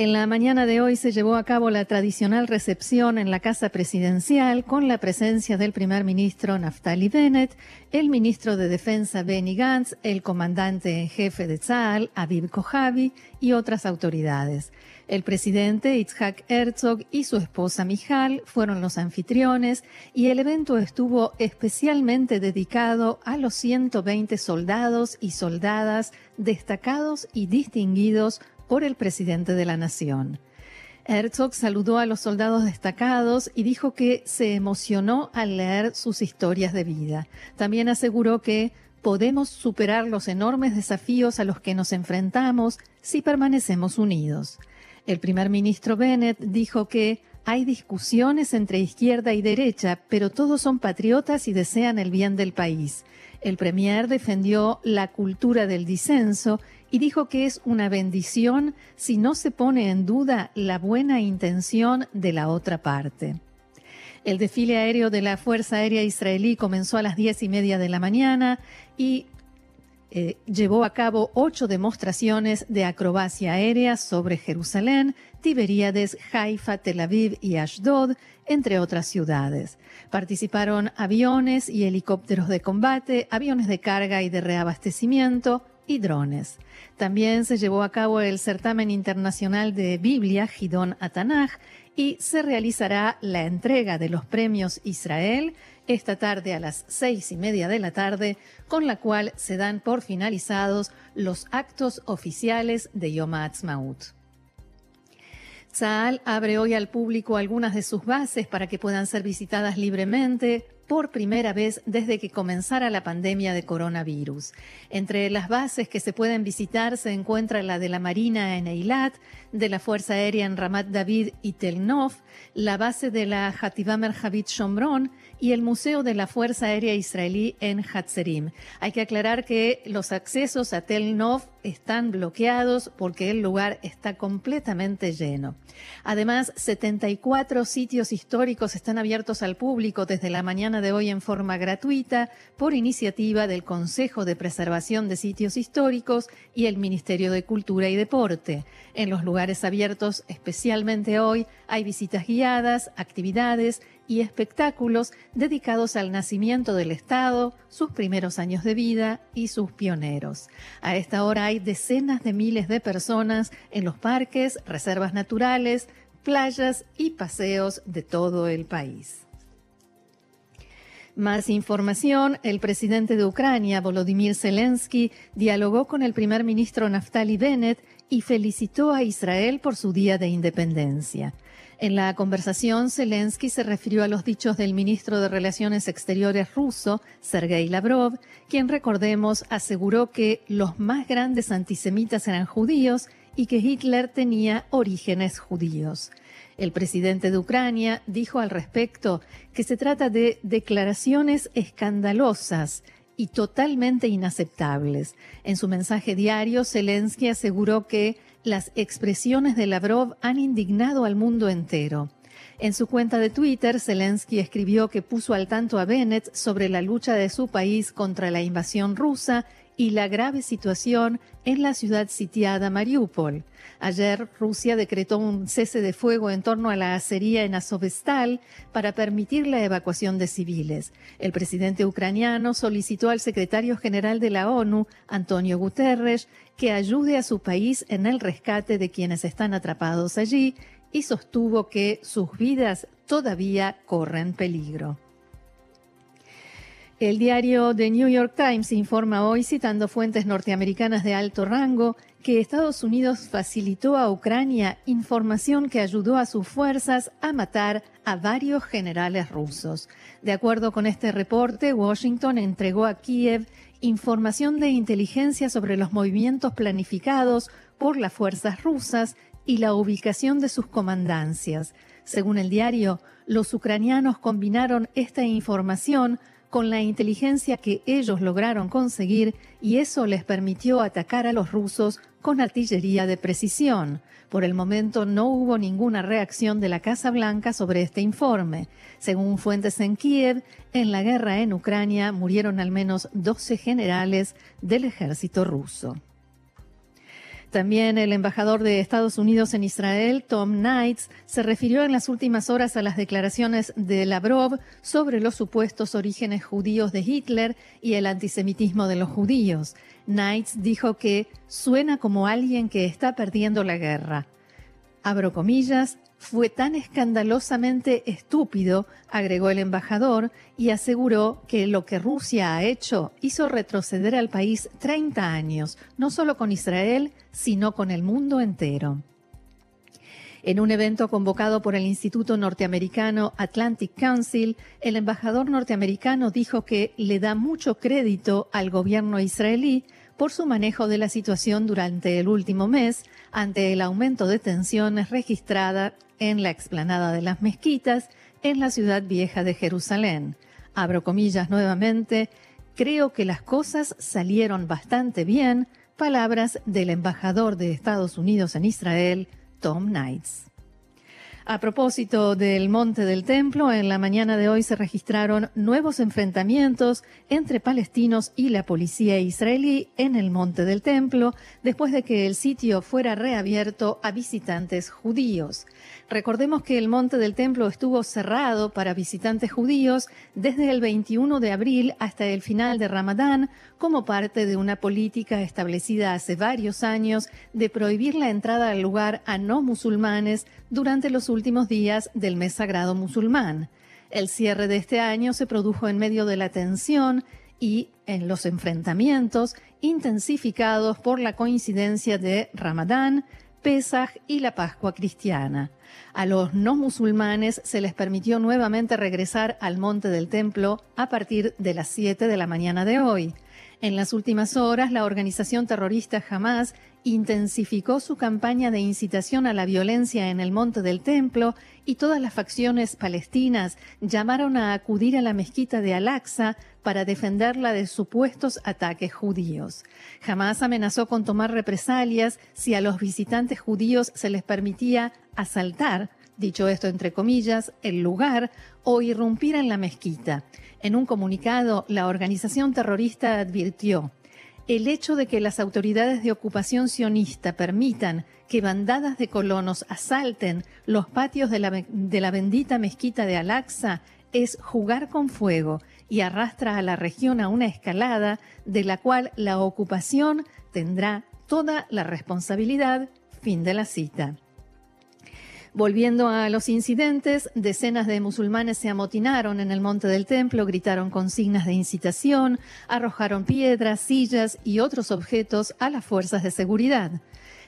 En la mañana de hoy se llevó a cabo la tradicional recepción en la Casa Presidencial con la presencia del primer ministro Naftali Bennett, el ministro de Defensa Benny Gantz, el comandante en jefe de Tzal, Aviv Kojavi y otras autoridades. El presidente Itzhak Herzog y su esposa Mijal fueron los anfitriones y el evento estuvo especialmente dedicado a los 120 soldados y soldadas destacados y distinguidos por el presidente de la nación. Herzog saludó a los soldados destacados y dijo que se emocionó al leer sus historias de vida. También aseguró que podemos superar los enormes desafíos a los que nos enfrentamos si permanecemos unidos. El primer ministro Bennett dijo que hay discusiones entre izquierda y derecha, pero todos son patriotas y desean el bien del país. El premier defendió la cultura del disenso y dijo que es una bendición si no se pone en duda la buena intención de la otra parte. El desfile aéreo de la Fuerza Aérea Israelí comenzó a las diez y media de la mañana y eh, llevó a cabo ocho demostraciones de acrobacia aérea sobre Jerusalén, Tiberíades, Haifa, Tel Aviv y Ashdod, entre otras ciudades. Participaron aviones y helicópteros de combate, aviones de carga y de reabastecimiento, y drones. También se llevó a cabo el certamen internacional de Biblia, Gidón Atanaj, y se realizará la entrega de los premios Israel esta tarde a las seis y media de la tarde, con la cual se dan por finalizados los actos oficiales de Yom Ha'atzmaut. Tzal abre hoy al público algunas de sus bases para que puedan ser visitadas libremente por primera vez desde que comenzara la pandemia de coronavirus. Entre las bases que se pueden visitar se encuentra la de la Marina en Eilat, de la Fuerza Aérea en Ramat David y Tel Nov, la base de la Hativah Merhavit Shomron y el Museo de la Fuerza Aérea Israelí en Hatzerim. Hay que aclarar que los accesos a Tel Nov están bloqueados porque el lugar está completamente lleno. Además, 74 sitios históricos están abiertos al público desde la mañana de hoy en forma gratuita por iniciativa del Consejo de Preservación de Sitios Históricos y el Ministerio de Cultura y Deporte. En los lugares abiertos, especialmente hoy, hay visitas guiadas, actividades y espectáculos dedicados al nacimiento del Estado, sus primeros años de vida y sus pioneros. A esta hora hay decenas de miles de personas en los parques, reservas naturales, playas y paseos de todo el país. Más información, el presidente de Ucrania, Volodymyr Zelensky, dialogó con el primer ministro Naftali Bennett y felicitó a Israel por su día de independencia. En la conversación, Zelensky se refirió a los dichos del ministro de Relaciones Exteriores ruso, Sergei Lavrov, quien, recordemos, aseguró que los más grandes antisemitas eran judíos y que Hitler tenía orígenes judíos. El presidente de Ucrania dijo al respecto que se trata de declaraciones escandalosas y totalmente inaceptables. En su mensaje diario, Zelensky aseguró que las expresiones de Lavrov han indignado al mundo entero. En su cuenta de Twitter, Zelensky escribió que puso al tanto a Bennett sobre la lucha de su país contra la invasión rusa y la grave situación en la ciudad sitiada Mariupol. Ayer Rusia decretó un cese de fuego en torno a la acería en Azovstal para permitir la evacuación de civiles. El presidente ucraniano solicitó al secretario general de la ONU, Antonio Guterres, que ayude a su país en el rescate de quienes están atrapados allí y sostuvo que sus vidas todavía corren peligro. El diario The New York Times informa hoy, citando fuentes norteamericanas de alto rango, que Estados Unidos facilitó a Ucrania información que ayudó a sus fuerzas a matar a varios generales rusos. De acuerdo con este reporte, Washington entregó a Kiev información de inteligencia sobre los movimientos planificados por las fuerzas rusas y la ubicación de sus comandancias. Según el diario, los ucranianos combinaron esta información con la inteligencia que ellos lograron conseguir y eso les permitió atacar a los rusos con artillería de precisión. Por el momento no hubo ninguna reacción de la Casa Blanca sobre este informe. Según fuentes en Kiev, en la guerra en Ucrania murieron al menos 12 generales del ejército ruso. También el embajador de Estados Unidos en Israel, Tom Knights, se refirió en las últimas horas a las declaraciones de Lavrov sobre los supuestos orígenes judíos de Hitler y el antisemitismo de los judíos. Knights dijo que suena como alguien que está perdiendo la guerra. Abro comillas, fue tan escandalosamente estúpido, agregó el embajador, y aseguró que lo que Rusia ha hecho hizo retroceder al país 30 años, no solo con Israel, sino con el mundo entero. En un evento convocado por el Instituto Norteamericano Atlantic Council, el embajador norteamericano dijo que le da mucho crédito al gobierno israelí por su manejo de la situación durante el último mes ante el aumento de tensiones registrada en la explanada de las mezquitas en la ciudad vieja de Jerusalén. Abro comillas nuevamente, creo que las cosas salieron bastante bien, palabras del embajador de Estados Unidos en Israel, Tom Knights. A propósito del Monte del Templo, en la mañana de hoy se registraron nuevos enfrentamientos entre palestinos y la policía israelí en el Monte del Templo, después de que el sitio fuera reabierto a visitantes judíos. Recordemos que el Monte del Templo estuvo cerrado para visitantes judíos desde el 21 de abril hasta el final de Ramadán, como parte de una política establecida hace varios años de prohibir la entrada al lugar a no musulmanes durante los últimos días del mes sagrado musulmán. El cierre de este año se produjo en medio de la tensión y en los enfrentamientos intensificados por la coincidencia de Ramadán, Pesaj y la Pascua cristiana. A los no musulmanes se les permitió nuevamente regresar al monte del templo a partir de las 7 de la mañana de hoy. En las últimas horas, la organización terrorista Hamas intensificó su campaña de incitación a la violencia en el Monte del Templo y todas las facciones palestinas llamaron a acudir a la mezquita de Al-Aqsa para defenderla de supuestos ataques judíos. Hamas amenazó con tomar represalias si a los visitantes judíos se les permitía asaltar dicho esto entre comillas, el lugar o irrumpir en la mezquita. En un comunicado, la organización terrorista advirtió, el hecho de que las autoridades de ocupación sionista permitan que bandadas de colonos asalten los patios de la, de la bendita mezquita de Al-Aqsa es jugar con fuego y arrastra a la región a una escalada de la cual la ocupación tendrá toda la responsabilidad. Fin de la cita. Volviendo a los incidentes, decenas de musulmanes se amotinaron en el monte del templo, gritaron consignas de incitación, arrojaron piedras, sillas y otros objetos a las fuerzas de seguridad.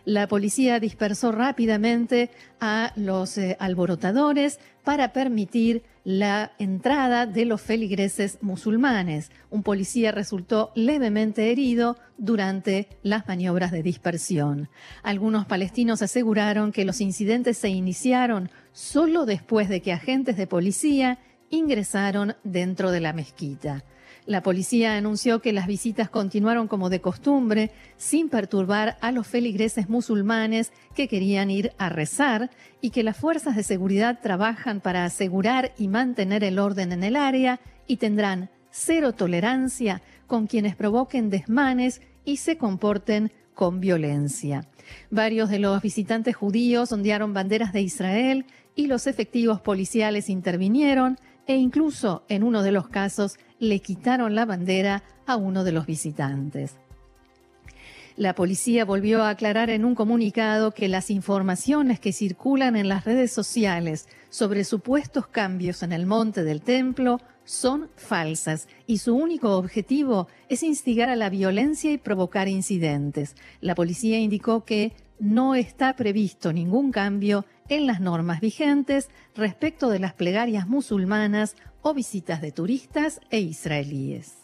La policía dispersó rápidamente a los eh, alborotadores para permitir la entrada de los feligreses musulmanes. Un policía resultó levemente herido durante las maniobras de dispersión. Algunos palestinos aseguraron que los incidentes se iniciaron solo después de que agentes de policía ingresaron dentro de la mezquita. La policía anunció que las visitas continuaron como de costumbre, sin perturbar a los feligreses musulmanes que querían ir a rezar y que las fuerzas de seguridad trabajan para asegurar y mantener el orden en el área y tendrán cero tolerancia con quienes provoquen desmanes y se comporten con violencia. Varios de los visitantes judíos ondearon banderas de Israel y los efectivos policiales intervinieron e incluso en uno de los casos le quitaron la bandera a uno de los visitantes. La policía volvió a aclarar en un comunicado que las informaciones que circulan en las redes sociales sobre supuestos cambios en el monte del templo son falsas y su único objetivo es instigar a la violencia y provocar incidentes. La policía indicó que no está previsto ningún cambio en las normas vigentes respecto de las plegarias musulmanas o visitas de turistas e israelíes.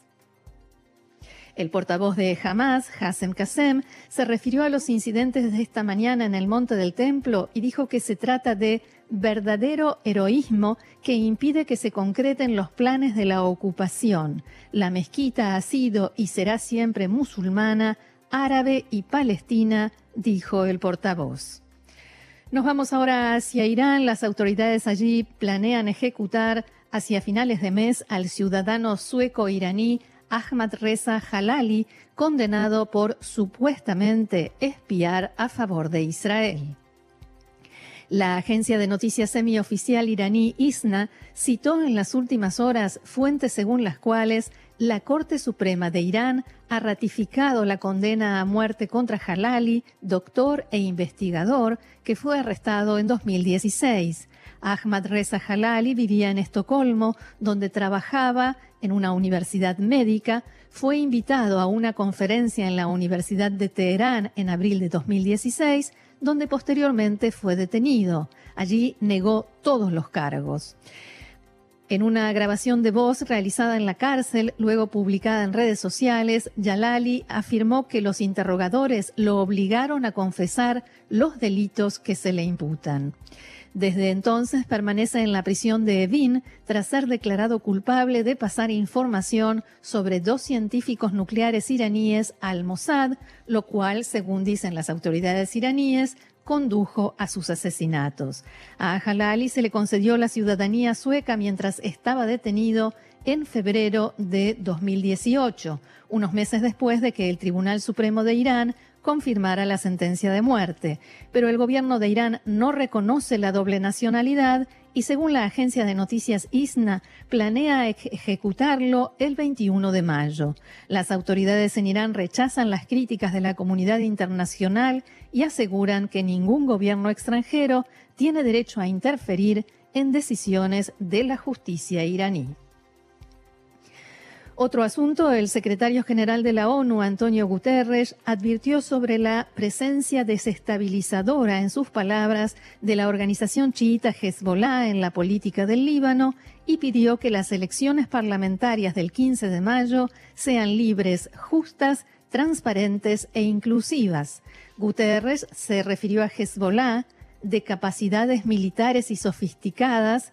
El portavoz de Hamas, Hassem Kassem, se refirió a los incidentes de esta mañana en el Monte del Templo y dijo que se trata de verdadero heroísmo que impide que se concreten los planes de la ocupación. La mezquita ha sido y será siempre musulmana árabe y palestina, dijo el portavoz. Nos vamos ahora hacia Irán. Las autoridades allí planean ejecutar hacia finales de mes al ciudadano sueco-iraní Ahmad Reza Halali, condenado por supuestamente espiar a favor de Israel. La agencia de noticias semioficial iraní ISNA citó en las últimas horas fuentes según las cuales la Corte Suprema de Irán ha ratificado la condena a muerte contra Halali, doctor e investigador, que fue arrestado en 2016. Ahmad Reza Halali vivía en Estocolmo, donde trabajaba en una universidad médica, fue invitado a una conferencia en la Universidad de Teherán en abril de 2016, donde posteriormente fue detenido. Allí negó todos los cargos. En una grabación de voz realizada en la cárcel, luego publicada en redes sociales, Yalali afirmó que los interrogadores lo obligaron a confesar los delitos que se le imputan. Desde entonces permanece en la prisión de Evin tras ser declarado culpable de pasar información sobre dos científicos nucleares iraníes al Mossad, lo cual, según dicen las autoridades iraníes, condujo a sus asesinatos. A Halali se le concedió la ciudadanía sueca mientras estaba detenido en febrero de 2018, unos meses después de que el Tribunal Supremo de Irán confirmara la sentencia de muerte. Pero el gobierno de Irán no reconoce la doble nacionalidad y según la agencia de noticias ISNA, planea ejecutarlo el 21 de mayo. Las autoridades en Irán rechazan las críticas de la comunidad internacional y aseguran que ningún gobierno extranjero tiene derecho a interferir en decisiones de la justicia iraní. Otro asunto, el secretario general de la ONU, Antonio Guterres, advirtió sobre la presencia desestabilizadora, en sus palabras, de la organización chiita Hezbollah en la política del Líbano y pidió que las elecciones parlamentarias del 15 de mayo sean libres, justas, transparentes e inclusivas. Guterres se refirió a Hezbollah de capacidades militares y sofisticadas,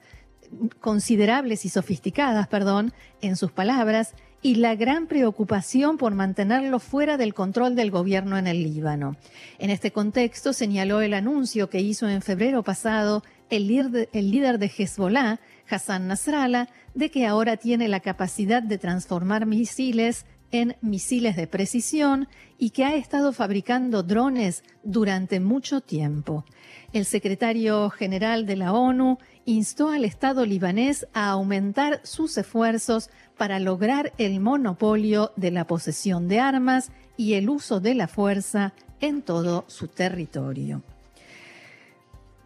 considerables y sofisticadas, perdón, en sus palabras, y la gran preocupación por mantenerlo fuera del control del gobierno en el Líbano. En este contexto señaló el anuncio que hizo en febrero pasado el líder de, Hezbollah, Hassan Nasrallah, de que ahora tiene la capacidad de transformar misiles en misiles de precisión y que ha estado fabricando drones durante mucho tiempo. El secretario general de la ONU instó al Estado libanés a aumentar sus esfuerzos para lograr el monopolio de la posesión de armas y el uso de la fuerza en todo su territorio.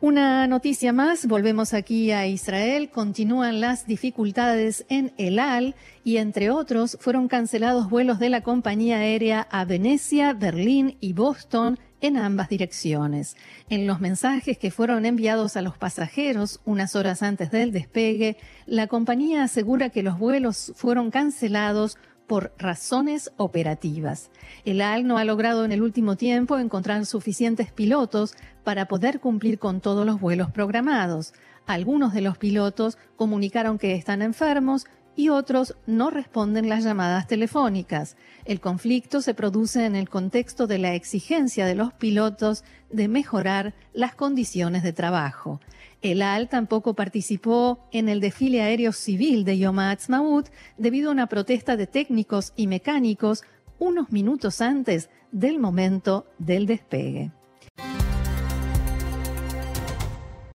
Una noticia más, volvemos aquí a Israel, continúan las dificultades en El Al y entre otros fueron cancelados vuelos de la compañía aérea a Venecia, Berlín y Boston en ambas direcciones. En los mensajes que fueron enviados a los pasajeros unas horas antes del despegue, la compañía asegura que los vuelos fueron cancelados por razones operativas. El AL no ha logrado en el último tiempo encontrar suficientes pilotos para poder cumplir con todos los vuelos programados. Algunos de los pilotos comunicaron que están enfermos y otros no responden las llamadas telefónicas. El conflicto se produce en el contexto de la exigencia de los pilotos de mejorar las condiciones de trabajo. El AL tampoco participó en el desfile aéreo civil de Yom Ha'atzmaut debido a una protesta de técnicos y mecánicos unos minutos antes del momento del despegue.